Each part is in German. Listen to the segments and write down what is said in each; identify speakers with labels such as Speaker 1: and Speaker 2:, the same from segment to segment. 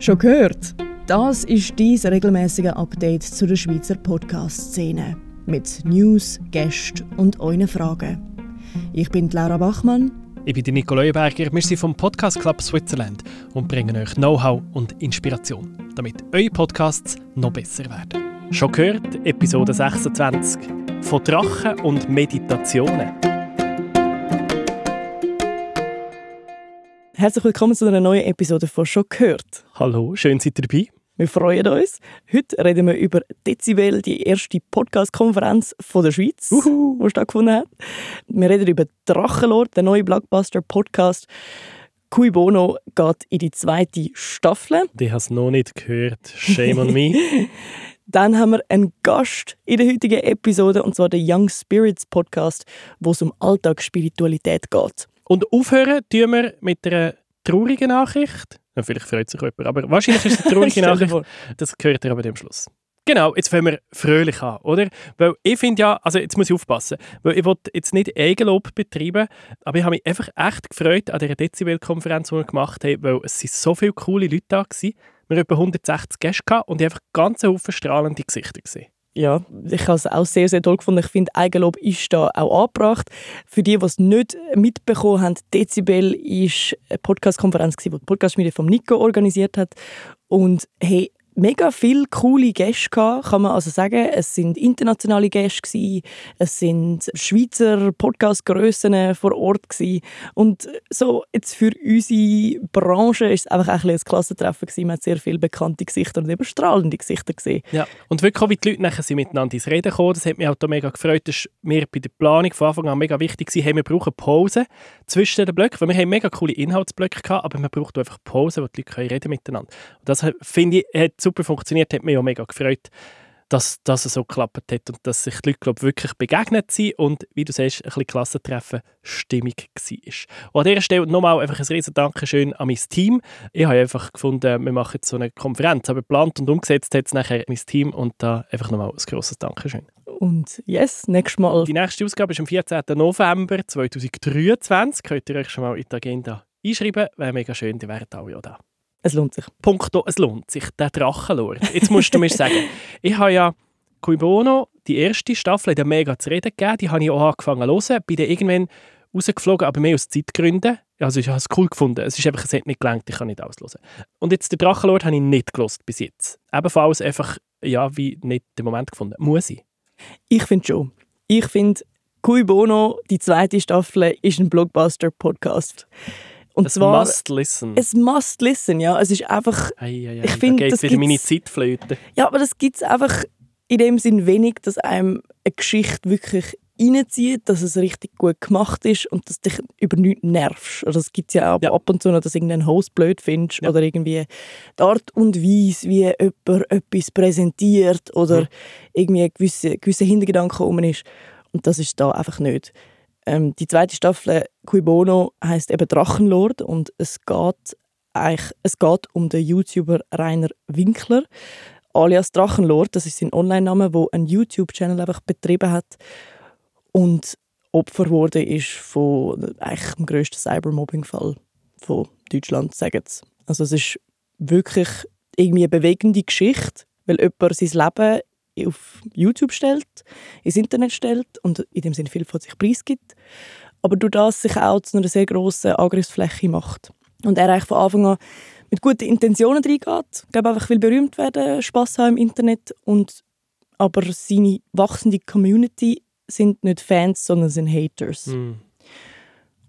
Speaker 1: Schon gehört? Das ist dies regelmäßige Update zu der Schweizer Podcast-Szene. Mit News, Gästen und euren Fragen. Ich bin Laura Bachmann.
Speaker 2: Ich bin Nico Leuenberger. Wir sind vom Podcast Club Switzerland und bringen euch Know-how und Inspiration, damit eure Podcasts noch besser werden. Schon gehört? Episode 26. Von Drachen und Meditationen.
Speaker 1: Herzlich willkommen zu einer neuen Episode von «Schon gehört».
Speaker 2: Hallo, schön seid ihr dabei.
Speaker 1: Wir freuen uns. Heute reden wir über Dezibel, die erste Podcast-Konferenz der Schweiz, die stattgefunden hat. Wir reden über Drachenlord, den neuen Blockbuster-Podcast. Cui Bono geht in die zweite Staffel.
Speaker 2: Ich habe es noch nicht gehört. Shame on me.
Speaker 1: Dann haben wir einen Gast in der heutigen Episode, und zwar den Young Spirits Podcast, wo es um Alltagsspiritualität geht.
Speaker 2: Und aufhören tun wir mit einer traurigen Nachricht. Ja, vielleicht freut sich jemand, aber wahrscheinlich ist es eine traurige Nachricht. Das gehört ihr aber am Schluss. Genau, jetzt fangen wir fröhlich an, oder? Weil ich finde ja, also jetzt muss ich aufpassen, weil ich will jetzt nicht Eigenlob betreiben, aber ich habe mich einfach echt gefreut an dieser Dezibel-Konferenz, die wir gemacht haben, weil es sind so viele coole Leute da waren. Wir hatten etwa 160 Gäste und ich einfach ganz Haufen strahlende Gesichter gesehen
Speaker 1: ja, ich habe es auch sehr, sehr toll gefunden. Ich finde, Eigenlob ist da auch angebracht. Für die, die es nicht mitbekommen haben, Dezibel war eine Podcast-Konferenz, die die Podcast-Schmiede von Nico organisiert hat. Und hey, mega viele coole Gäste gehabt, kann man also sagen. Es sind internationale Gäste gewesen, es sind Schweizer Podcast-Grössen vor Ort gewesen. und so jetzt für unsere Branche ist es einfach ein, ein Klassentreffen gewesen. Man hat sehr viele bekannte Gesichter und eben strahlende Gesichter gesehen.
Speaker 2: Ja, und wirklich auch, wie die Leute nachher sind miteinander ins Reden gekommen, das hat mich auch mega gefreut. Das war mir bei der Planung von Anfang an mega wichtig gewesen. Hey, wir brauchen Pause zwischen den Blöcken, weil wir haben mega coole Inhaltsblöcke gehabt, aber man braucht einfach Pause, wo die Leute können reden miteinander. Und das finde ich hat super funktioniert, hat mich auch mega gefreut, dass das so geklappt hat und dass sich die Leute glaub, wirklich begegnet sind und, wie du sagst, ein bisschen Klassentreffen stimmig war. Und an dieser Stelle nochmal einfach ein riesen Dankeschön an mein Team. Ich habe einfach gefunden, wir machen jetzt so eine Konferenz, aber geplant und umgesetzt hat es nachher mein Team und da einfach nochmal ein grosses Dankeschön.
Speaker 1: Und yes, nächstes Mal.
Speaker 2: Die nächste Ausgabe ist am 14. November 2023. Könnt ihr euch schon mal in die Agenda einschreiben. Wäre mega schön, die wären alle auch da.
Speaker 1: Es lohnt sich.
Speaker 2: Punkto, es lohnt sich, der Drachenlord. Jetzt musst du mir sagen, ich habe ja Cui Bono, die erste Staffel, der mega zu reden gegeben, die habe ich auch angefangen zu hören, bin dann irgendwann rausgeflogen, aber mehr aus Zeitgründen. Also ich habe es cool gefunden. Es ist einfach, es hat nicht gelangt, ich kann nicht auslösen. Und jetzt den Drachenlord habe ich nicht gelost bis jetzt. Ebenfalls einfach, ja, wie nicht den Moment gefunden. Muss ich?
Speaker 1: Ich finde schon. Ich finde, Cui Bono, die zweite Staffel, ist ein Blockbuster-Podcast.
Speaker 2: Und es zwar, must listen.
Speaker 1: Es must listen, ja. Es ist einfach...
Speaker 2: Ei, ei, ei, ich finde, da geht wieder meine Zeitflöte.
Speaker 1: Ja, aber das gibt es einfach in dem Sinn wenig, dass einem eine Geschichte wirklich reinzieht, dass es richtig gut gemacht ist und dass dich über nichts nervst. Also es gibt ja auch ja. ab und zu noch, dass irgendein Host blöd findest ja. oder irgendwie die Art und Weise, wie jemand etwas präsentiert oder mhm. irgendwie ein gewisser gewisse Hintergedanke rum ist. Und das ist da einfach nicht. Ähm, die zweite Staffel Cui Bono heißt eben Drachenlord und es geht eigentlich, es geht um den YouTuber Rainer Winkler alias Drachenlord. Das ist sein Online-Name, wo ein YouTube-Channel einfach betrieben hat und Opfer wurde ist von eigentlich dem grössten Cybermobbing-Fall von Deutschland, sagen sie. Also es ist wirklich irgendwie eine bewegende Geschichte, weil jemand sein Leben auf YouTube stellt, ins Internet stellt und in dem Sinne viel von sich preisgibt, aber durch das sich auch zu einer sehr grossen Angriffsfläche macht. Und er eigentlich von Anfang an mit guten Intentionen reingeht. Ich glaube einfach, will berühmt werden, Spass haben im Internet und aber seine wachsende Community sind nicht Fans, sondern sind Haters. Mm.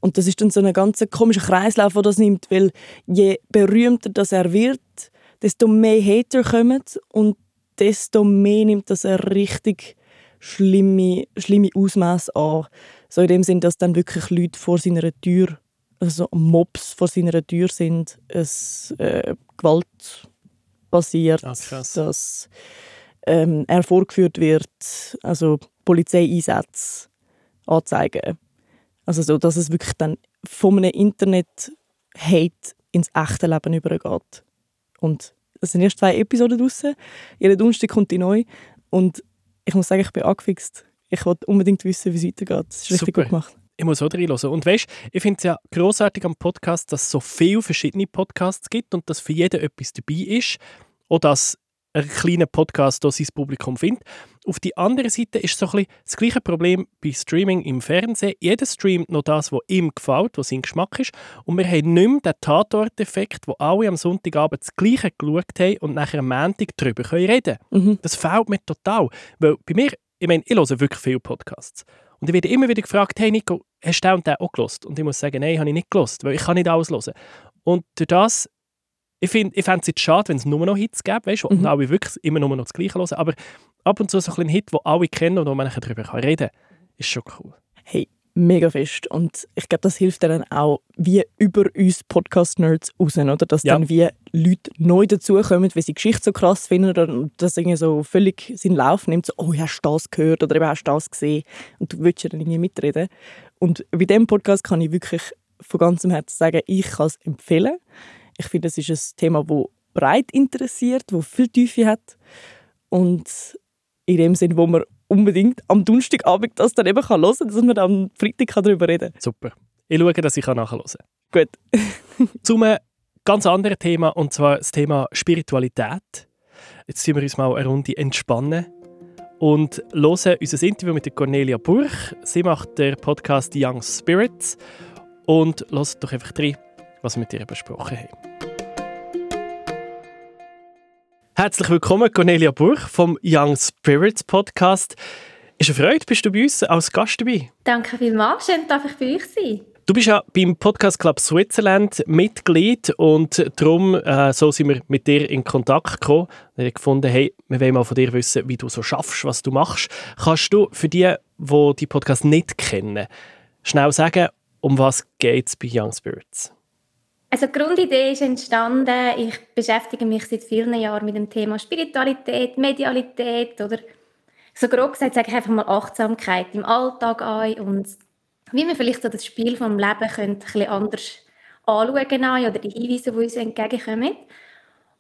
Speaker 1: Und das ist dann so ein ganz komischer Kreislauf, der das nimmt, weil je berühmter das er wird, desto mehr Hater kommen und desto mehr nimmt das ein richtig schlimme, schlimme Ausmaß an. So in dem Sinn, dass dann wirklich Leute vor seiner Tür, also Mobs vor seiner Tür sind, es äh, Gewalt passiert,
Speaker 2: ah,
Speaker 1: dass ähm, er vorgeführt wird, also Polizeieinsätze anzeigen. Also so, dass es wirklich dann von einem Internet-Hate ins echte Leben übergeht. Und es sind erst zwei Episoden draussen. Jeden Donnerstag kommt die neu. Und ich muss sagen, ich bin angefixt. Ich wollte unbedingt wissen, wie es weitergeht. Das ist richtig
Speaker 2: Super.
Speaker 1: gut gemacht.
Speaker 2: ich muss auch reinhören. Und weißt, ich finde es ja großartig am Podcast, dass es so viele verschiedene Podcasts gibt und dass für jeden etwas dabei ist. Auch dass ein kleiner Podcast hier sein Publikum findet. Auf der anderen Seite ist so ein bisschen das gleiche Problem bei Streaming im Fernsehen. Jeder streamt noch das, was ihm gefällt, was sein Geschmack ist. Und wir haben nicht mehr den Tatort-Effekt, wo alle am Sonntagabend das Gleiche geschaut haben und nachher am Montag darüber reden können. Mhm. Das fehlt mir total. Weil bei mir, ich meine, ich höre wirklich viele Podcasts. Und ich werde immer wieder gefragt, hey Nico, hast du den und den auch gelost? Und ich muss sagen, nein, habe ich nicht gelost, weil ich kann nicht alles hören. Und durch das ich, find, ich fände es jetzt schade, wenn es nur noch Hits gäbe, weißt, wo mhm. alle wirklich immer nur noch das Gleiche hören. Aber ab und zu so ein Hit, den alle kennen und wo man darüber reden kann, ist schon cool.
Speaker 1: Hey, mega fest. Und ich glaube, das hilft dann auch wie über uns Podcast-Nerds raus, oder? Dass ja. dann wie Leute neu dazukommen, weil sie die Geschichte so krass finden und das irgendwie so völlig seinen Lauf nimmt. So, oh, hast du das gehört oder eben hast du das gesehen? Und du willst ja dann irgendwie mitreden. Und bei diesem Podcast kann ich wirklich von ganzem Herzen sagen, ich kann es empfehlen. Ich finde, es ist ein Thema, das breit interessiert, das viel Tiefe hat und in dem Sinn, wo man unbedingt am Donnerstagabend das dann eben kann hören kann, dass man dann am Freitag darüber reden kann.
Speaker 2: Super. Ich schaue, dass ich nachher hören
Speaker 1: kann.
Speaker 2: Gut. Zu einem ganz anderen Thema, und zwar das Thema Spiritualität. Jetzt sind wir uns mal eine Runde entspannen und hören unser Interview mit der Cornelia Burch. Sie macht den Podcast Young Spirits und hört doch einfach rein, was wir mit ihr besprochen haben. Herzlich willkommen, Cornelia Burch vom Young Spirits Podcast. Ist eine Freude, bist du bei uns als Gast dabei?
Speaker 3: Danke vielmals, schön darf ich bei euch sein.
Speaker 2: Du bist ja beim Podcast Club Switzerland Mitglied und darum äh, so sind wir mit dir in Kontakt gekommen. Wir haben gefunden, hey, wir wollen mal von dir wissen, wie du so schaffst, was du machst. Kannst du für die, die die Podcast nicht kennen, schnell sagen, um was geht es bei Young Spirits?
Speaker 3: Also die Grundidee ist entstanden, ich beschäftige mich seit vielen Jahren mit dem Thema Spiritualität, Medialität oder so grob gesagt sage ich einfach mal Achtsamkeit im Alltag ein und wie wir vielleicht so das Spiel vom Leben können, ein bisschen anders anschauen oder die Hinweise, die uns entgegenkommen.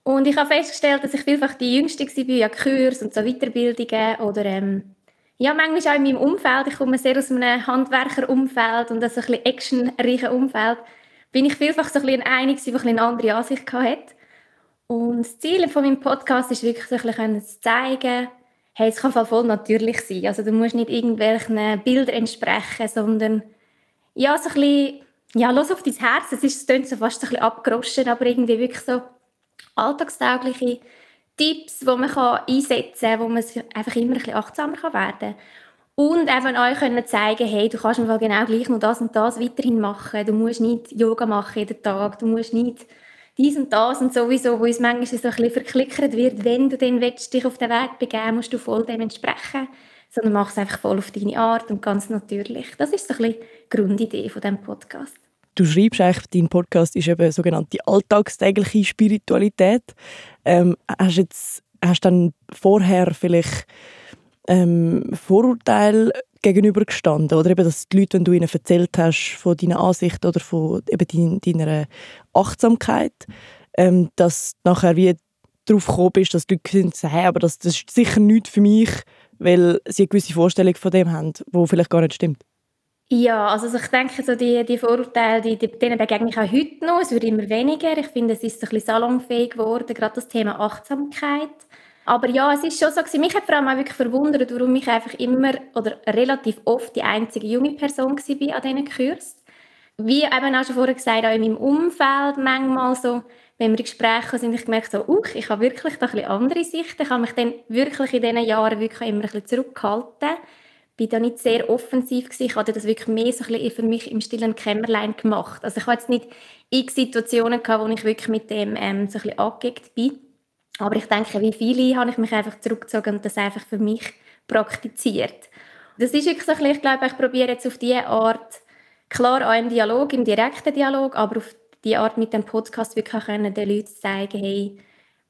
Speaker 3: Und ich habe festgestellt, dass ich vielfach die Jüngste war, ja Kurs und so Weiterbildungen oder ähm, ja, manchmal auch in meinem Umfeld. Ich komme sehr aus einem Handwerkerumfeld und aus ein bisschen actionreichen Umfeld bin ich vielfach so ein bisschen einig, die eine andere Ansicht hatte. Und das Ziel von meinem Podcast ist wirklich so ein bisschen zu zeigen, hey, es kann voll natürlich sein. Also du musst nicht irgendwelchen Bildern entsprechen, sondern ja, so ein bisschen, ja, los auf dein Herz. Es ist, es so fast ein bisschen abgeroschen, aber irgendwie wirklich so alltagstaugliche Tipps, die man einsetzen kann, wo man einfach immer ein bisschen achtsamer werden kann. Und eben euch können zeigen, hey, du kannst einfach genau gleich noch das und das weiterhin machen. Du musst nicht Yoga machen jeden Tag. Du musst nicht dies und das und sowieso, wo uns manchmal so ein bisschen verklickert wird, wenn du dann dich auf den Weg begeben musst du voll dem entsprechen. Sondern mach es einfach voll auf deine Art und ganz natürlich. Das ist so ein bisschen die Grundidee von diesem Podcast.
Speaker 1: Du schreibst eigentlich, dein Podcast ist eben sogenannte alltagstägliche Spiritualität. Ähm, hast du jetzt hast dann vorher vielleicht ähm, Vorurteile gegenübergestanden? Oder eben, dass die Leute, wenn du ihnen erzählt hast von deiner Ansicht oder von eben deiner Achtsamkeit, ähm, dass nachher wie darauf gekommen bist, dass die Leute sagen, hey, aber das, das ist sicher nichts für mich, weil sie eine gewisse Vorstellung von dem haben, die vielleicht gar nicht stimmt.
Speaker 3: Ja, also ich denke, so die, die Vorurteile, die, denen begegne ich auch heute noch. Es wird immer weniger. Ich finde, es ist ein bisschen salonfähig geworden, gerade das Thema Achtsamkeit. Aber ja, es ist schon so. Mich hat vor allem auch wirklich verwundert, warum ich einfach immer oder relativ oft die einzige junge Person war an diesen Kursen. Wie eben auch schon vorher gesagt, auch in meinem Umfeld manchmal so, wenn wir in Gesprächen sind, ich gemerkt so, uh, ich habe wirklich da ein andere Sichten. Ich habe mich dann wirklich in diesen Jahren wirklich immer ein bisschen zurückgehalten. Ich war da nicht sehr offensiv gewesen. Ich hatte das wirklich mehr so ein bisschen für mich im stillen Kämmerlein gemacht. Also ich hatte jetzt nicht x Situationen gehabt, wo ich wirklich mit dem ähm, so ein bisschen angeeckt bin. Aber ich denke, wie viele habe ich mich einfach zurückgezogen und das einfach für mich praktiziert. Das ist wirklich so ein bisschen, ich glaube, ich probiere jetzt auf diese Art, klar auch im Dialog, im direkten Dialog, aber auf die Art mit dem Podcast wirklich können, den Leuten zeigen, hey,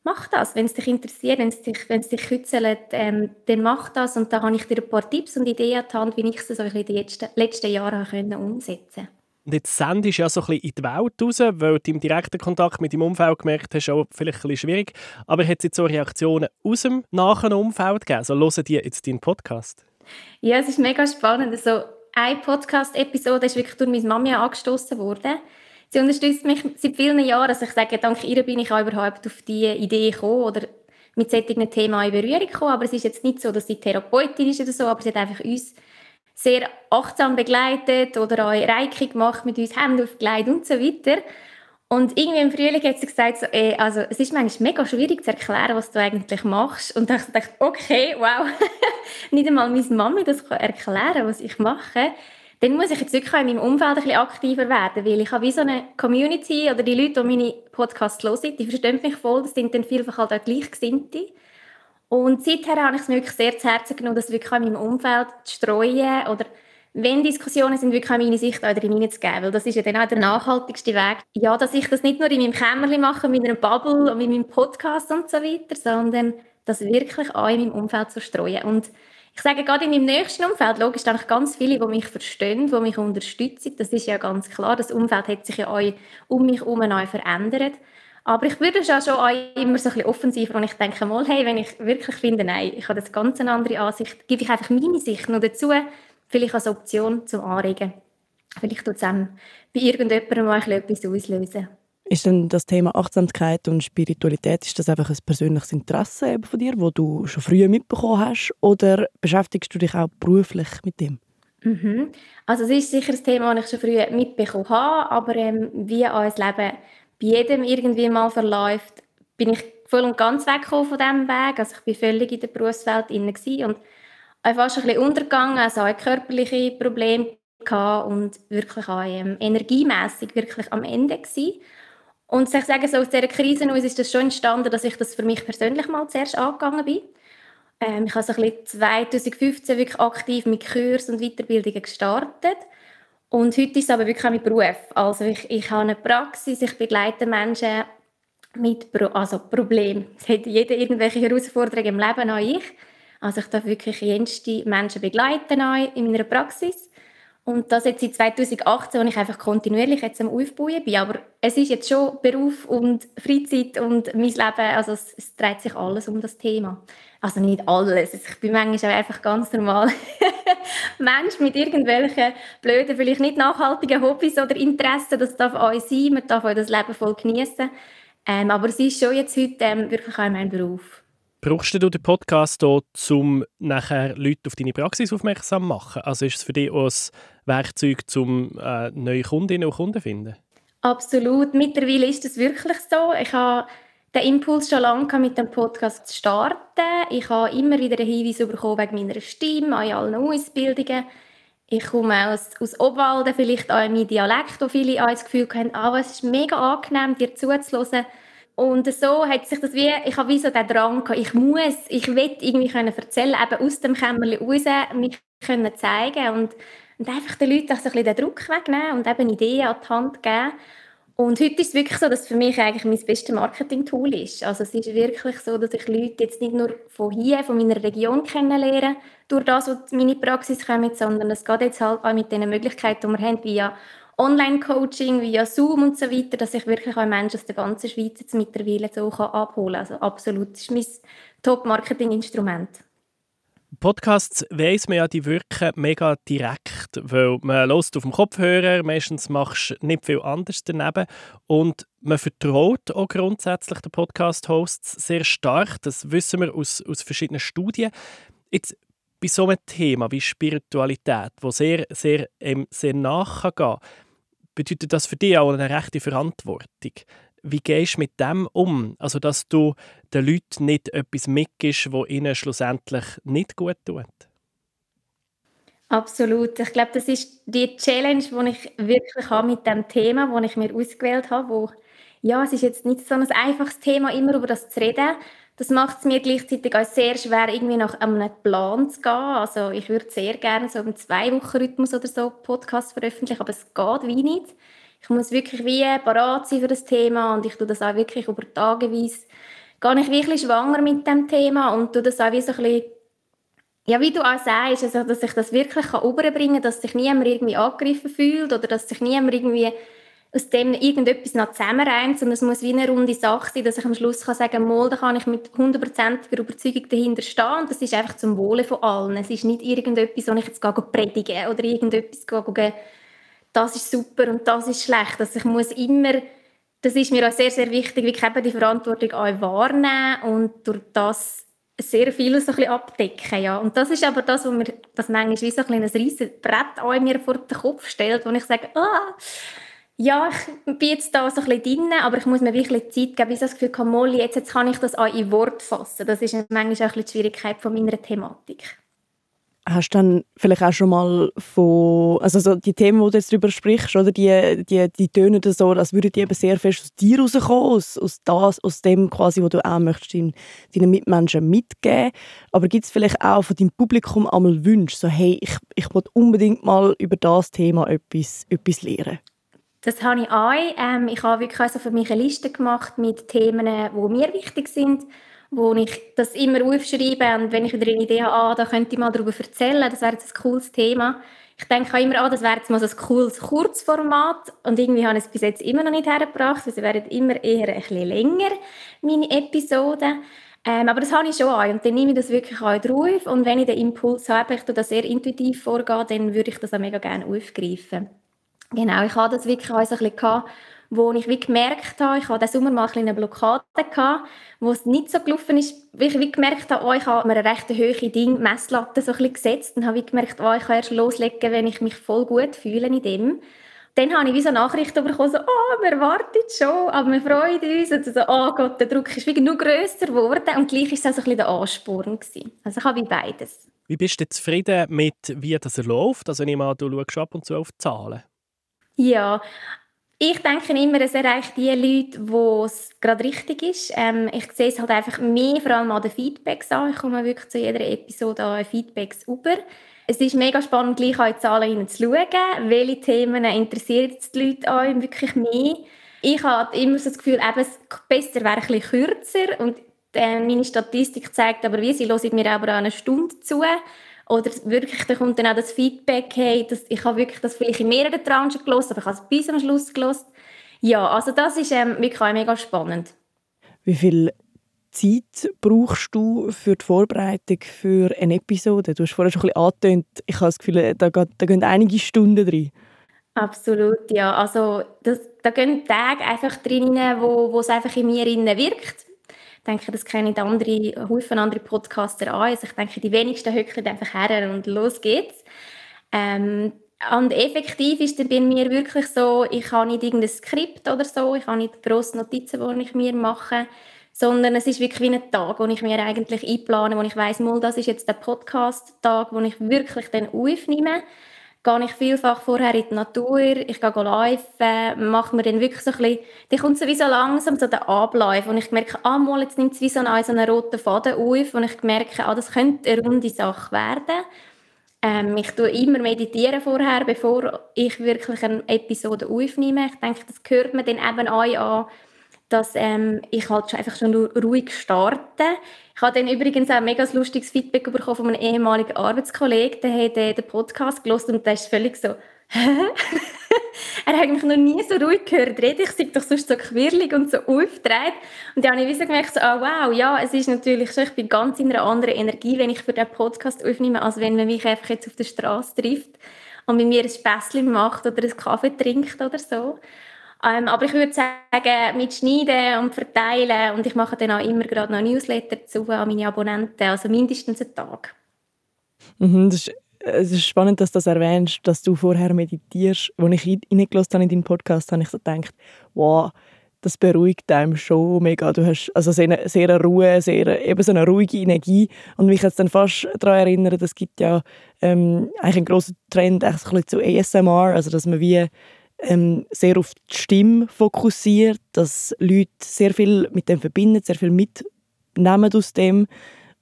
Speaker 3: mach das, wenn es dich interessiert, wenn es dich, wenn es dich kützelt, ähm, dann mach das und da habe ich dir ein paar Tipps und Ideen an die Hand, wie ich es so in den letzten, letzten Jahren umsetzen konnte.
Speaker 2: Und jetzt sendest du ja so ein bisschen in die Welt raus, weil du im direkten Kontakt mit deinem Umfeld gemerkt hast, auch vielleicht ein schwierig. Aber hat es jetzt so Reaktionen aus dem nahen Umfeld gegeben? Also hören die jetzt deinen Podcast?
Speaker 3: Ja, es ist mega spannend. Also, eine Podcast-Episode ist wirklich durch meine Mami angestoßen worden. Sie unterstützt mich seit vielen Jahren. Also ich sage, dank ihr bin ich auch überhaupt auf diese Idee gekommen oder mit solchen Themen in Berührung gekommen. Aber es ist jetzt nicht so, dass sie Therapeutin ist oder so, aber sie hat einfach uns sehr achtsam begleitet oder auch Reiki gemacht, mit uns Hände aufgelegt und so weiter. Und irgendwie im Frühling hat sie gesagt, so, ey, also, es ist manchmal mega schwierig zu erklären, was du eigentlich machst. Und ich dachte, okay, wow, nicht einmal meine Mami das kann erklären, was ich mache. Dann muss ich jetzt wirklich in meinem Umfeld ein bisschen aktiver werden, weil ich habe wie so eine Community oder die Leute, die meine Podcasts hören, die verstehen mich voll, das sind dann vielfach halt auch Gleichgesinnte. Und seither habe ich es mir wirklich sehr zu Herzen genommen, das wirklich in meinem Umfeld zu streuen oder wenn Diskussionen sind, wirklich meine Sicht auch drin hineinzugeben, weil das ist ja dann auch der nachhaltigste Weg. Ja, dass ich das nicht nur in meinem Kämmerchen mache, mit einer Bubble und mit meinem Podcast und so weiter, sondern das wirklich auch in meinem Umfeld zu streuen. Und ich sage gerade in meinem nächsten Umfeld, logisch, da ganz viele, die mich verstehen, die mich unterstützen. Das ist ja ganz klar. Das Umfeld hat sich ja auch um mich herum neu verändert. Aber ich würde schon, schon auch immer so ein bisschen offensiver und ich denke mal, hey, wenn ich wirklich finde, nein, ich habe das ganz eine andere Ansicht, gebe ich einfach meine Sicht noch dazu, vielleicht als Option zum Anregen. Vielleicht tut es bei irgendjemandem mal etwas auslösen.
Speaker 1: Ist denn das Thema Achtsamkeit und Spiritualität, ist das einfach ein persönliches Interesse von dir, wo du schon früher mitbekommen hast, oder beschäftigst du dich auch beruflich mit dem?
Speaker 3: Mhm. Also es ist sicher ein Thema, das ich schon früher mitbekommen habe, aber ähm, wie unser Leben bei jedem irgendwie mal verläuft, bin ich voll und ganz weggekommen von diesem Weg. Also ich war völlig in der Berufswelt drin und fast ein bisschen untergegangen, also auch körperliche Probleme und wirklich auch ähm, energiemässig wirklich am Ende gewesen. Und ich sage so, aus dieser Krise ist das schon entstanden, dass ich das für mich persönlich mal zuerst angegangen bin. Ähm, ich habe so ein bisschen 2015 wirklich aktiv mit Kursen und Weiterbildungen gestartet. Und heute ist es aber wirklich auch mein Beruf. Also ich, ich habe eine Praxis, ich begleite Menschen mit Pro also Problemen. Es hat jeder irgendwelche Herausforderungen im Leben, auch ich. Also ich darf wirklich jenste Menschen begleiten in meiner Praxis. Und das jetzt seit 2018, wo ich einfach kontinuierlich jetzt am Aufbauen bin. Aber es ist jetzt schon Beruf und Freizeit und mein Leben, also es, es dreht sich alles um das Thema. Also nicht alles. Ich bin manchmal auch einfach ganz normal Mensch mit irgendwelchen blöden, vielleicht nicht nachhaltigen Hobbys oder Interessen. Das darf auch sein. Man darf auch das Leben voll genießen. Ähm, aber es ist schon jetzt heute ähm, wirklich auch mein Beruf.
Speaker 2: Brauchst du den Podcast hier, um nachher Leute auf deine Praxis aufmerksam zu machen? Also ist es für dich ein Werkzeug, um äh, neue Kundinnen und Kunden zu finden?
Speaker 3: Absolut. Mittlerweile ist es wirklich so. Ich habe den Impuls schon lange mit dem Podcast zu starten. Ich habe immer wieder einen Hinweis bekommen wegen meiner Stimme, an allen Ausbildungen. Ich komme aus, aus Obwalden, vielleicht auch in meinem Dialekt, wo viele auch das Gefühl haben, ah, es ist mega angenehm, dir zuzuhören. Und so hat sich das wie, ich habe wie so den Drang gehabt, ich muss, ich will irgendwie können erzählen, eben aus dem Kämmerchen raus, mich können zeigen und, und einfach den Leuten so ein bisschen den Druck wegnehmen und eben Ideen an die Hand geben. Und heute ist es wirklich so, dass für mich eigentlich mein bestes Marketing-Tool ist. Also es ist wirklich so, dass ich Leute jetzt nicht nur von hier, von meiner Region kennenlerne, durch das, was meine Praxis kommt, sondern es geht jetzt halt auch mit den Möglichkeiten, die wir haben, via Online-Coaching via Zoom und so weiter, dass ich wirklich auch Menschen aus der ganzen Schweiz jetzt mittlerweile so abholen kann. Also absolut, das ist mein Top-Marketing-Instrument.
Speaker 2: Podcasts weiss man ja, die wirken mega direkt, weil man lässt auf dem Kopfhörer, meistens machst du nicht viel anders daneben und man vertraut auch grundsätzlich den Podcast-Hosts sehr stark, das wissen wir aus, aus verschiedenen Studien. Jetzt bei so einem Thema wie Spiritualität, wo sehr, sehr, sehr nachgehen bedeutet das für dich auch eine rechte Verantwortung. Wie gehst du mit dem um? Also, dass du den Leuten nicht etwas mitgibst, was ihnen schlussendlich nicht gut tut?
Speaker 3: Absolut. Ich glaube, das ist die Challenge, die ich wirklich habe mit dem Thema, das ich mir ausgewählt habe. Wo, ja, es ist jetzt nicht so ein einfaches Thema, immer über das zu reden. Das macht es mir gleichzeitig auch sehr schwer, irgendwie nach einem Plan zu gehen. Also ich würde sehr gerne so im Zwei-Wochen-Rhythmus oder so Podcast veröffentlichen, aber es geht wie nicht. Ich muss wirklich wie parat sein für das Thema und ich tue das auch wirklich über Tageweise. Gehe ich wirklich schwanger mit dem Thema und tue das auch wie so ein bisschen ja, wie du auch sagst, also, dass ich das wirklich überbringen kann, dass sich niemand irgendwie angegriffen fühlt oder dass sich niemand irgendwie aus dem irgendetwas noch zusammenreimt, sondern es muss wie eine runde Sache sein, dass ich am Schluss kann sagen kann, da kann ich mit hundertprozentiger Überzeugung dahinter stehen und das ist einfach zum Wohle von allen. Es ist nicht irgendetwas, wo ich jetzt predige oder irgendetwas gehe, das ist super und das ist schlecht. Also ich muss immer, das ist mir auch sehr, sehr wichtig, wie ich eben die Verantwortung auch wahrnehmen und durch das sehr viel so ein abdecken. Ja. Und das ist aber das, was mir das manchmal wie so ein, ein riesiges Brett an mir vor den Kopf stellt, wo ich sage, ah, ja, ich bin jetzt da so ein bisschen drin, aber ich muss mir wirklich Zeit geben, bis ich das Gefühl habe, Molly, jetzt, jetzt kann ich das auch in Wort fassen. Das ist manchmal auch ein bisschen die Schwierigkeit von meiner Thematik.
Speaker 1: Hast du dann vielleicht auch schon mal von, also so die Themen, die du jetzt darüber sprichst, oder die, die, die tönen so, als würden die eben sehr fest aus dir rauskommen, aus, aus, aus dem quasi, was du auch möchtest, deinen, deinen Mitmenschen mitgeben. Aber gibt es vielleicht auch von deinem Publikum einmal Wünsche, so hey, ich, ich will unbedingt mal über das Thema etwas, etwas lernen?
Speaker 3: Das habe ich auch. Ähm, ich habe wirklich also für mich eine Liste gemacht mit Themen, die mir wichtig sind, wo ich das immer aufschreibe und wenn ich wieder eine Idee habe, ah, da könnte ich mal darüber erzählen, das wäre jetzt ein cooles Thema. Ich denke auch immer, ah, das wäre jetzt mal so ein cooles Kurzformat und irgendwie habe ich es bis jetzt immer noch nicht hergebracht, also werden immer eher ein bisschen länger, meine Episoden. Ähm, aber das habe ich schon an und dann nehme ich das wirklich auch drauf und wenn ich den Impuls habe, ich das sehr intuitiv vorgehe, dann würde ich das auch mega gerne aufgreifen. Genau, ich hatte das wirklich auch so ein bisschen gehabt, wo ich wie gemerkt habe, ich hatte diesen Sommer mal eine Blockade gehabt, wo es nicht so gelaufen ist, wie ich wie gemerkt habe, oh, ich habe mir eine recht hohe Ding, Messlatte so gesetzt und habe wie gemerkt, oh, ich kann erst loslegen, wenn ich mich voll gut fühle in dem. Dann habe ich wie so Nachrichten bekommen, so, oh, wir warten schon, aber wir freuen uns. Und so, oh Gott, der Druck ist wie nur grösser geworden und gleich ist es auch so ein bisschen der Ansporn gewesen. Also ich habe wie beides.
Speaker 2: Wie bist du zufrieden mit, wie das läuft? Also ich meine, du schaust ab und zu auf die Zahlen.
Speaker 3: Ja, ich denke immer, es erreicht die Leute, wo es gerade richtig ist. Ähm, ich sehe es halt einfach mehr, vor allem an den Feedbacks an. Ich komme wirklich zu jeder Episode an Feedbacks über. Es ist mega spannend, gleich in die Zahlen zu schauen. Welche Themen interessieren die Leute auch wirklich mehr? Ich habe immer so das Gefühl, eben, besser wäre ein bisschen kürzer. Und äh, meine Statistik zeigt aber, wie sie hören mir aber eine Stunde zu. Oder wirklich, da kommt dann auch das Feedback, hey, das, ich habe wirklich das vielleicht in mehreren Tranchen gelesen, aber ich habe es bis am Schluss gelesen. Ja, also das ist ähm, wirklich auch mega spannend.
Speaker 1: Wie viel Zeit brauchst du für die Vorbereitung für eine Episode? Du hast vorhin schon ein bisschen angetönt, ich habe das Gefühl, da, geht, da gehen einige Stunden drin.
Speaker 3: Absolut, ja. Also das, da gehen Tage einfach drin, wo, wo es einfach in mir wirkt. Ich denke, das kennen andere, Haufen andere Podcaster an. Also ich denke, die wenigsten höckeln einfach her und los geht's. Ähm, und effektiv ist es bei mir wirklich so, ich habe nicht irgendein Skript oder so, ich habe nicht grosse Notizen, die ich mir mache, sondern es ist wirklich wie ein Tag, wo ich mir eigentlich einplane, wo ich weiss, das ist jetzt der Podcast-Tag, wo ich wirklich dann aufnehme gehe ich vielfach vorher in die Natur, ich gehe live, mache mir dann wirklich so ein bisschen, dann kommt so wie so langsam so der Ablauf und ich merke, ah, mal, jetzt nimmt es wie so einen, so einen roten Faden auf und ich merke, ah, das könnte eine runde Sache werden. Ähm, ich tue immer meditieren vorher, bevor ich wirklich eine Episode aufnehme. Ich denke, das gehört mir dann eben auch an, dass ähm, ich halt einfach schon ruhig starte. Ich habe dann übrigens auch ein mega lustiges Feedback bekommen von einem ehemaligen Arbeitskollegen, der hat äh, den Podcast gelesen und der ist völlig so er hat mich noch nie so ruhig gehört reden. Ich sage doch sonst so quirlig und so aufgedreht. Und dann habe ich gemerkt, so, oh, wow, ja, es ist natürlich so, ich bin ganz in einer anderen Energie, wenn ich für den Podcast aufnehme, als wenn man mich einfach jetzt auf der Straße trifft und mit mir ein Späßchen macht oder einen Kaffee trinkt oder so. Ähm, aber ich würde sagen, mit Schneiden und Verteilen und ich mache dann auch immer gerade noch Newsletter zu an meine Abonnenten, also mindestens einen Tag.
Speaker 1: Mhm, das ist es ist spannend, dass du das erwähnst, dass du vorher meditierst. Als ich reingelassen habe in deinen Podcast, habe ich so gedacht, wow, das beruhigt einem schon mega. Du hast also sehr, sehr eine Ruhe, sehr, eben so eine ruhige Energie. Und mich jetzt dann fast daran erinnern, es gibt ja ähm, eigentlich einen grossen Trend ein bisschen zu ASMR, also dass man wie ähm, sehr auf die Stimme fokussiert, dass Leute sehr viel mit dem verbinden, sehr viel mitnehmen aus dem.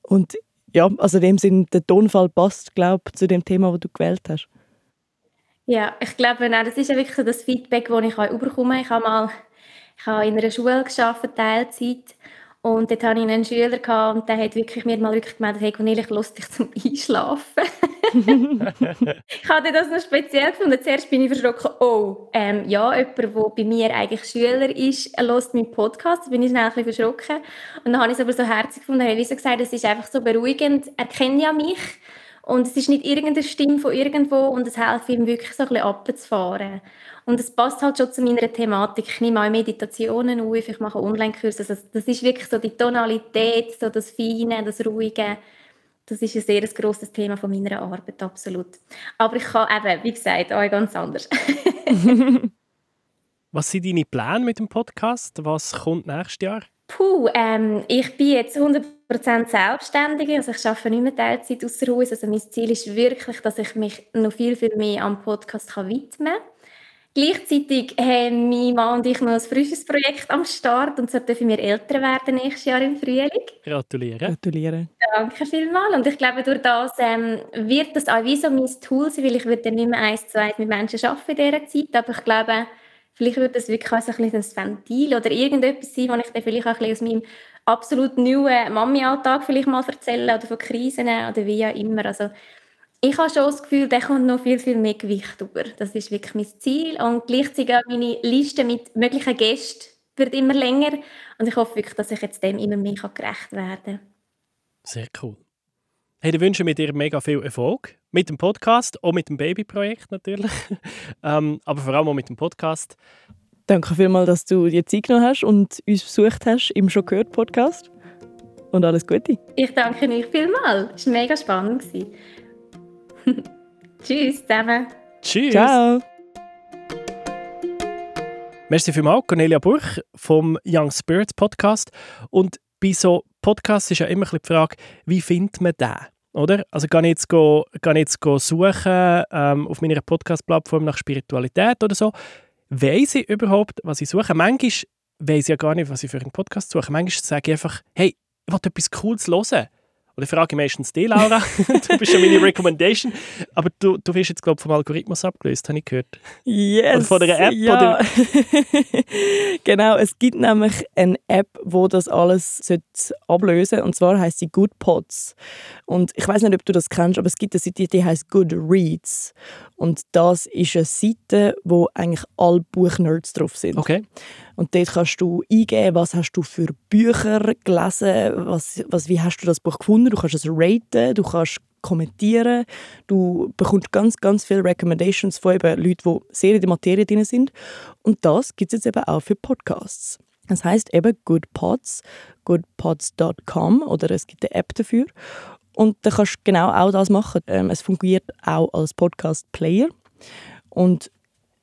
Speaker 1: Und ja, also in dem Sinn, der Tonfall passt, glaube zu dem Thema, das du gewählt hast.
Speaker 3: Ja, ich glaube, das ist ja wirklich das Feedback, das ich auch bekomme. Ich habe mal ich habe in einer Schule gearbeitet, Teilzeit. Und dort hatte ich einen Schüler gehabt, und der hat wirklich mir mal wirklich gemeldet, hey Cornelia, ich höre dich zum Einschlafen. ich hatte das noch speziell gefunden. Zuerst bin ich verschrocken, oh, ähm, ja, jemand, der bei mir eigentlich Schüler ist, hört meinen Podcast. Da bin ich schnell ein bisschen verschrocken. Und dann habe ich es aber so herzlich gefunden, habe Elisa gesagt, es ist einfach so beruhigend, er kennt ja mich. Und es ist nicht irgendeine Stimme von irgendwo und es hilft ihm wirklich so ein bisschen runterzufahren. Und es passt halt schon zu meiner Thematik. Ich nehme auch Meditationen auf, ich mache Online-Kurse. Also das ist wirklich so die Tonalität, so das Feine, das Ruhige. Das ist ein sehr grosses Thema von meiner Arbeit, absolut. Aber ich kann eben, wie gesagt, auch ganz anders.
Speaker 2: Was sind deine Pläne mit dem Podcast? Was kommt nächstes Jahr?
Speaker 3: Puh, ähm, ich bin jetzt 100% selbstständig, also ich arbeite nicht mehr Teilzeit außer Haus. Also mein Ziel ist wirklich, dass ich mich noch viel, viel mehr am Podcast kann widmen kann. Gleichzeitig haben mein Mann und ich noch ein frisches Projekt am Start und so dürfen wir älter werden nächstes Jahr im Frühling.
Speaker 2: Gratuliere.
Speaker 1: Gratuliere.
Speaker 3: Danke vielmals. Und ich glaube, durch das ähm, wird das auch wie so mein Tool sein, weil ich würde dann nicht mehr eins zu eins mit Menschen arbeiten in dieser Zeit, aber ich glaube, vielleicht wird das wirklich ein, ein Ventil oder irgendetwas sein, wo ich dann vielleicht auch ein aus meinem absolut neuen Mami-Alltag vielleicht mal erzählen oder von Krisen oder wie auch immer. Also ich habe schon das Gefühl, der kommt noch viel, viel mehr Gewicht über. Das ist wirklich mein Ziel. Und gleichzeitig auch meine Liste mit möglichen Gästen wird immer länger. Und ich hoffe wirklich, dass ich jetzt dem immer mehr gerecht werden kann.
Speaker 2: Sehr cool. Hey, dann wünsche ich dir mega viel Erfolg. Mit dem Podcast, auch mit dem Babyprojekt natürlich. ähm, aber vor allem auch mit dem Podcast.
Speaker 1: Danke vielmals, dass du dir Zeit genommen hast und uns besucht hast im «Schon gehört» Podcast. Und alles Gute.
Speaker 3: Ich danke euch vielmals. Es war mega spannend. Tschüss zusammen.
Speaker 2: Tschüss.
Speaker 1: Ciao.
Speaker 2: Merci vielmals, Cornelia Burch vom Young Spirits Podcast. Und bei so Podcasts ist ja immer die Frage, wie findet man den? Oder? Also kann ich jetzt, go, kann ich jetzt go suchen ähm, auf meiner Podcast-Plattform nach Spiritualität oder so. Weiss ich überhaupt, was ich suche? Manchmal weiß ich ja gar nicht, was ich für einen Podcast suche. Manchmal sage ich einfach, hey, ich will etwas Cooles hören. Oder frage ich meistens dich, Laura. du bist ja meine Recommendation. Aber du, du wirst jetzt, glaube ich, vom Algorithmus abgelöst, habe ich gehört.
Speaker 1: Yes.
Speaker 2: Und von der App?
Speaker 1: Ja.
Speaker 2: Oder?
Speaker 1: genau, es gibt nämlich eine App, wo das alles ablösen sollte. Und zwar heißt sie Good Pods. Und ich weiß nicht, ob du das kennst, aber es gibt eine Seite, die heißt Good Reads. Und das ist eine Seite, wo eigentlich alle Buchnerds drauf sind.
Speaker 2: Okay.
Speaker 1: Und dort kannst du eingeben, was hast du für Bücher gelesen, was, was, wie hast du das Buch gefunden. Du kannst es raten, du kannst kommentieren, du bekommst ganz, ganz viele Recommendations von eben Leuten, die sehr in der Materie drin sind. Und das gibt es jetzt eben auch für Podcasts. Das heißt eben Goodpods, goodpods.com oder es gibt eine App dafür. Und da kannst du genau auch das machen. Ähm, es fungiert auch als Podcast-Player. Und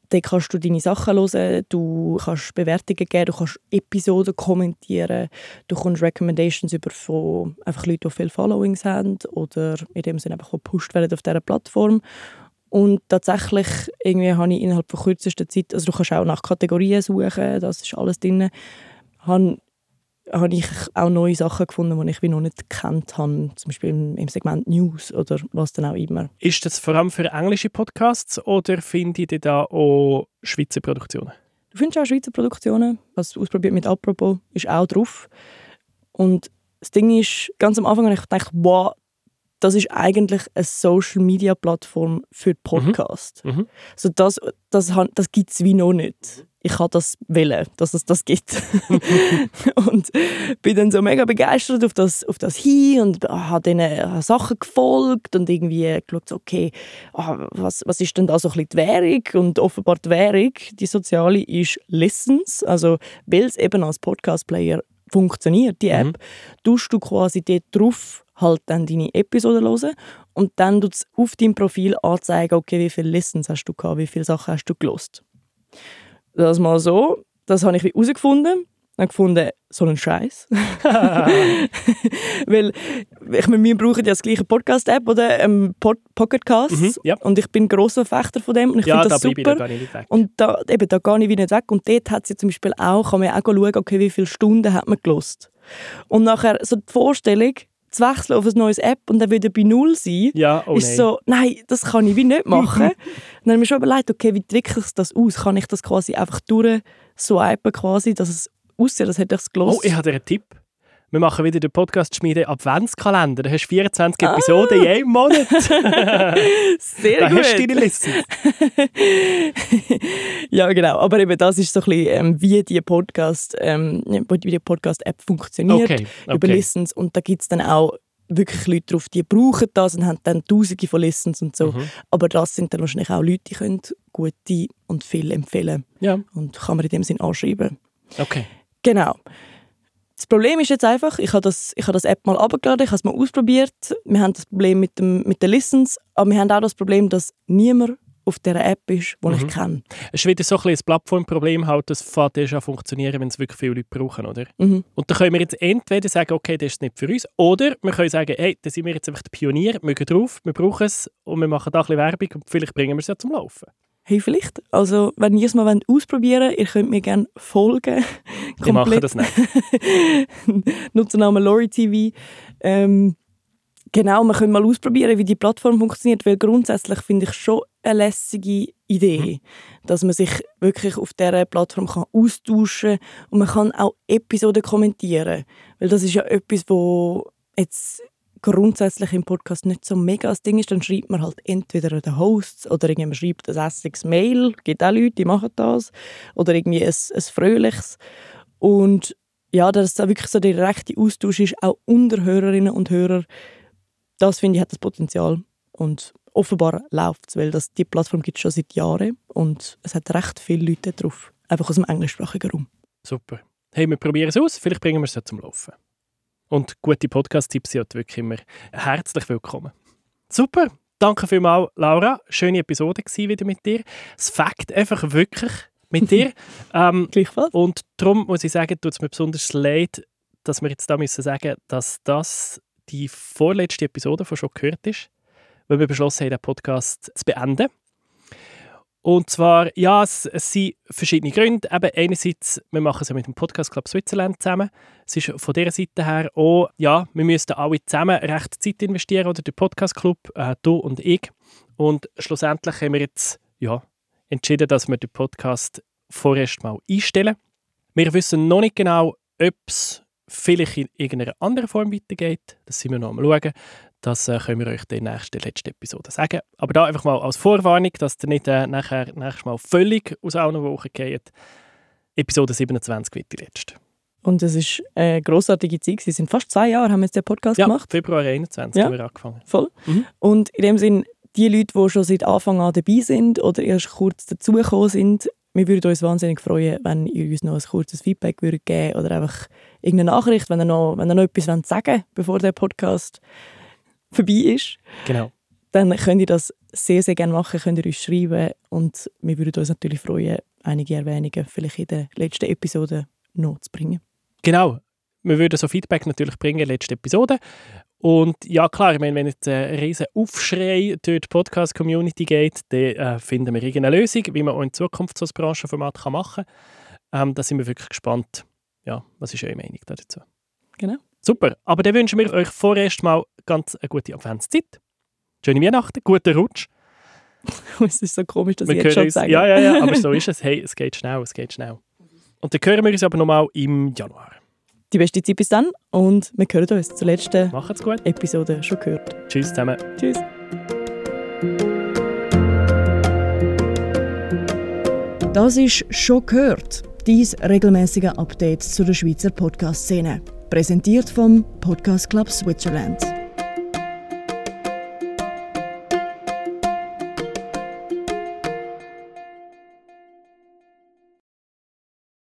Speaker 1: Dort kannst du deine Sachen hören, du kannst Bewertungen geben, du kannst Episoden kommentieren, du kannst Recommendations über von einfach Leuten, die viele Followings haben oder in dem Sinne einfach gepusht werden auf dieser Plattform. Und tatsächlich irgendwie habe ich innerhalb von kürzester Zeit, also du kannst auch nach Kategorien suchen, das ist alles drin, habe habe ich auch neue Sachen gefunden, die ich wie noch nicht gekannt habe, zum Beispiel im, im, Segment News oder was dann auch immer.
Speaker 2: Ist das vor allem für englische Podcasts oder findet ihr da auch Schweizer Produktionen?
Speaker 1: Du findest auch Schweizer Produktionen. Was ausprobiert mit Apropos ist auch drauf. Und das Ding ist, ganz am Anfang habe ich gedacht, wow, das ist eigentlich eine Social Media Plattform für Podcast. Mhm. Mhm. Also das, das, das gibt es wie noch nicht ich habe das wollen, dass es das gibt. und bin dann so mega begeistert auf das, auf das hin und habe diesen Sachen gefolgt und irgendwie geschaut, okay, ah, was, was ist denn da so ein bisschen die Währung? Und offenbar die Währung, die soziale, ist Listens, also weil es eben als Podcast-Player funktioniert, die App, mhm. tust du quasi dort drauf halt dann deine Episode hören und dann es auf deinem Profil anzeigen, okay, wie viele Listens hast du gehabt, wie viele Sachen hast du gelost das mal so. Das habe ich herausgefunden. Ich habe gefunden, so einen Scheiß. Weil ich meine, wir brauchen ja das gleiche Podcast-App oder ähm, Pod Pocketcast. Mhm, ja. Und ich bin grosser Fechter von dem. Und ich
Speaker 2: ja,
Speaker 1: finde das
Speaker 2: da
Speaker 1: super.
Speaker 2: Da nicht weg.
Speaker 1: Und da, eben, da gehe ich wieder nicht weg. Und dort hat sie zum Beispiel auch, kann man auch schauen, okay, wie viele Stunden hat man gelost. Und nachher so die Vorstellung, zu wechseln auf ein neues App und dann wieder bei Null sein,
Speaker 2: ja, oh
Speaker 1: ist
Speaker 2: nein.
Speaker 1: so, nein, das kann ich wie nicht machen. dann habe ich mir schon überlegt, okay, wie trickle ich das aus? Kann ich das quasi einfach durch swipen quasi, dass es aussieht, als hätte ich es gelost?
Speaker 2: Oh, ich habe einen Tipp. Wir machen wieder den Podcast-Schmiede Adventskalender. Da hast du 24 ah. Episoden in einem Monat.
Speaker 1: Sehr da gut.
Speaker 2: hast du deine Listen.
Speaker 1: ja, genau. Aber eben das ist so ein bisschen, ähm, wie die Podcast, ähm, wie die Podcast-App funktioniert
Speaker 2: okay. Okay.
Speaker 1: über Listens. Und da gibt es dann auch wirklich Leute drauf, die brauchen das und haben dann tausende von Listens und so. Mhm. Aber das sind dann wahrscheinlich auch Leute, die können gute und viel empfehlen.
Speaker 2: Ja.
Speaker 1: Und kann man in dem Sinn anschreiben.
Speaker 2: Okay.
Speaker 1: Genau. Das Problem ist jetzt einfach, ich habe das, ich habe das App mal abgeladen, ich habe es mal ausprobiert. Wir haben das Problem mit, dem, mit den Listens, aber wir haben auch das Problem, dass niemand auf dieser App ist, die mhm. ich kenne.
Speaker 2: Es ist wieder so ein, ein Plattformproblem, halt, das fängt erst an funktionieren, wenn es wirklich viele Leute brauchen, oder?
Speaker 1: Mhm.
Speaker 2: Und dann können wir jetzt entweder sagen, okay, das ist nicht für uns, oder wir können sagen, hey, da sind wir jetzt einfach der Pionier, wir gehen drauf, wir brauchen es und wir machen da ein bisschen Werbung und vielleicht bringen wir es ja zum Laufen.
Speaker 1: Hey, vielleicht. Also, wenn ihr es mal ausprobieren wollt, ihr könnt mir gerne folgen.
Speaker 2: Ich mache das nicht.
Speaker 1: Nutzername LoriTV. Ähm, genau, wir können mal ausprobieren, wie die Plattform funktioniert, weil grundsätzlich finde ich schon eine lässige Idee, mhm. dass man sich wirklich auf dieser Plattform kann austauschen kann und man kann auch Episoden kommentieren, weil das ist ja etwas, wo jetzt grundsätzlich im Podcast nicht so mega das Ding ist, dann schreibt man halt entweder den Hosts oder irgendjemand schreibt ein Essex Mail, gibt auch Leute, die machen das, oder irgendwie ein, ein fröhliches. Und ja, dass da wirklich so der direkte Austausch ist, auch unter Hörerinnen und Hörern, das finde ich hat das Potenzial. Und offenbar läuft es, weil das, die Plattform gibt es schon seit Jahren und es hat recht viele Leute drauf, einfach aus dem englischsprachigen Raum.
Speaker 2: Super. Hey, wir probieren es aus, vielleicht bringen wir es ja zum Laufen. Und gute Podcast-Tipps sind wirklich immer herzlich willkommen. Super, danke vielmals, Laura. Schöne Episode wieder mit dir. Es Fakt einfach wirklich mit dir.
Speaker 1: ähm, Gleichfalls.
Speaker 2: Und darum muss ich sagen, tut es mir besonders leid, dass wir jetzt da müssen sagen, dass das die vorletzte Episode von schon gehört ist, weil wir beschlossen haben, den Podcast zu beenden. Und zwar, ja, es, es sind verschiedene Gründe. Eben einerseits, wir machen es ja mit dem Podcast Club Switzerland zusammen. Es ist von dieser Seite her auch, ja, wir müssten alle zusammen recht Zeit investieren, oder der Podcast Club, äh, du und ich. Und schlussendlich haben wir jetzt, ja, entschieden, dass wir den Podcast vorerst mal einstellen. Wir wissen noch nicht genau, ob es vielleicht in irgendeiner anderen Form weitergeht. Das sind wir noch am schauen. Das äh, können wir euch in der nächsten, letzten Episode sagen. Aber da einfach mal als Vorwarnung, dass ihr nicht äh, nachher nächstes Mal völlig aus allen Wochen geht. Episode 27 wird die letzte.
Speaker 1: Und es ist eine grossartige Zeit. Es sind fast zwei Jahre, haben wir jetzt den Podcast
Speaker 2: ja,
Speaker 1: gemacht.
Speaker 2: Februar 21 ja. haben wir angefangen.
Speaker 1: Voll. Mhm. Und in dem Sinn, die Leute, die schon seit Anfang an dabei sind oder erst kurz dazugekommen sind, wir würden uns wahnsinnig freuen, wenn ihr uns noch ein kurzes Feedback würdet geben oder einfach irgendeine Nachricht, wenn ihr noch, wenn ihr noch etwas sagen wollt, bevor der Podcast vorbei ist.
Speaker 2: Genau.
Speaker 1: Dann könnt ihr das sehr, sehr gerne machen, könnt ihr uns schreiben und wir würden uns natürlich freuen, einige Erwähnungen vielleicht in der letzten Episode noch zu bringen.
Speaker 2: Genau. Wir würden so Feedback natürlich bringen in der letzten Episode. Und ja, klar, ich meine, wenn jetzt ein riesen Aufschrei durch die Podcast-Community geht, dann äh, finden wir irgendeine Lösung, wie man auch in Zukunft so ein Branchenformat machen kann. Ähm, da sind wir wirklich gespannt. Ja, was ist eure Meinung dazu?
Speaker 1: Genau.
Speaker 2: Super, aber dann wünschen wir euch vorerst mal ganz eine gute Adventszeit. Schöne Weihnachten, guten Rutsch.
Speaker 1: es ist so komisch, dass wir ich jetzt schon sage.
Speaker 2: Ja, ja, ja, aber so ist es. Hey, es geht schnell, es geht schnell. Und dann hören wir uns aber nochmal im Januar.
Speaker 1: Die beste Zeit bis dann und wir hören uns zur letzten
Speaker 2: Macht's gut.
Speaker 1: Episode schon gehört.
Speaker 2: Tschüss zusammen.
Speaker 1: Tschüss. Das ist «Schon gehört», dies regelmäßige Update zu der Schweizer Podcast-Szene. Präsentiert vom Podcast Club Switzerland.